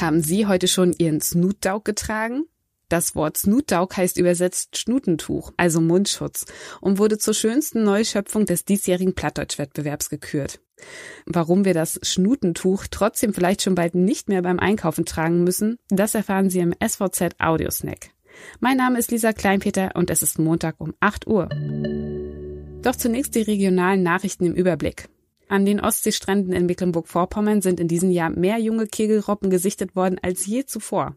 Haben Sie heute schon Ihren Snutdauk getragen? Das Wort Snutdauk heißt übersetzt Schnutentuch, also Mundschutz, und wurde zur schönsten Neuschöpfung des diesjährigen Plattdeutschwettbewerbs gekürt. Warum wir das Schnutentuch trotzdem vielleicht schon bald nicht mehr beim Einkaufen tragen müssen, das erfahren Sie im SVZ Audiosnack. Mein Name ist Lisa Kleinpeter und es ist Montag um 8 Uhr. Doch zunächst die regionalen Nachrichten im Überblick. An den Ostseestränden in Mecklenburg-Vorpommern sind in diesem Jahr mehr junge Kegelrobben gesichtet worden als je zuvor.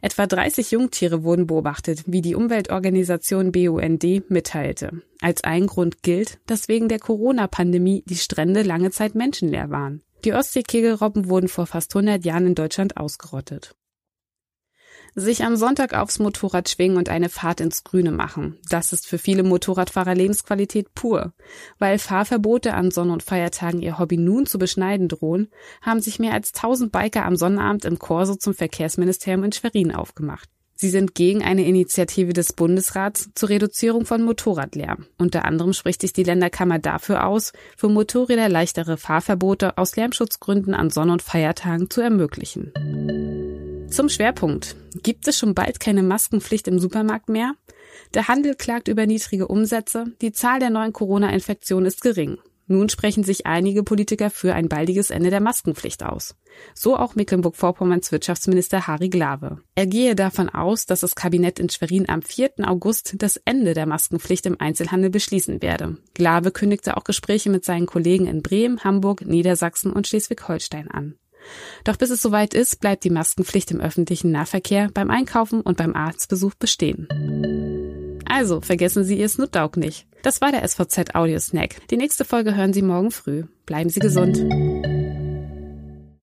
Etwa 30 Jungtiere wurden beobachtet, wie die Umweltorganisation BUND mitteilte. Als ein Grund gilt, dass wegen der Corona-Pandemie die Strände lange Zeit menschenleer waren. Die Ostseekegelrobben wurden vor fast 100 Jahren in Deutschland ausgerottet. Sich am Sonntag aufs Motorrad schwingen und eine Fahrt ins Grüne machen. Das ist für viele Motorradfahrer Lebensqualität pur. Weil Fahrverbote an Sonn- und Feiertagen ihr Hobby nun zu beschneiden drohen, haben sich mehr als 1000 Biker am Sonnabend im Corso zum Verkehrsministerium in Schwerin aufgemacht. Sie sind gegen eine Initiative des Bundesrats zur Reduzierung von Motorradlärm. Unter anderem spricht sich die Länderkammer dafür aus, für Motorräder leichtere Fahrverbote aus Lärmschutzgründen an Sonn- und Feiertagen zu ermöglichen. Zum Schwerpunkt. Gibt es schon bald keine Maskenpflicht im Supermarkt mehr? Der Handel klagt über niedrige Umsätze, die Zahl der neuen Corona-Infektionen ist gering. Nun sprechen sich einige Politiker für ein baldiges Ende der Maskenpflicht aus. So auch Mecklenburg-Vorpommerns Wirtschaftsminister Harry Glawe. Er gehe davon aus, dass das Kabinett in Schwerin am 4. August das Ende der Maskenpflicht im Einzelhandel beschließen werde. Glawe kündigte auch Gespräche mit seinen Kollegen in Bremen, Hamburg, Niedersachsen und Schleswig-Holstein an. Doch bis es soweit ist, bleibt die Maskenpflicht im öffentlichen Nahverkehr, beim Einkaufen und beim Arztbesuch bestehen. Also, vergessen Sie Ihr Snutdauk nicht. Das war der SVZ Audio Snack. Die nächste Folge hören Sie morgen früh. Bleiben Sie gesund.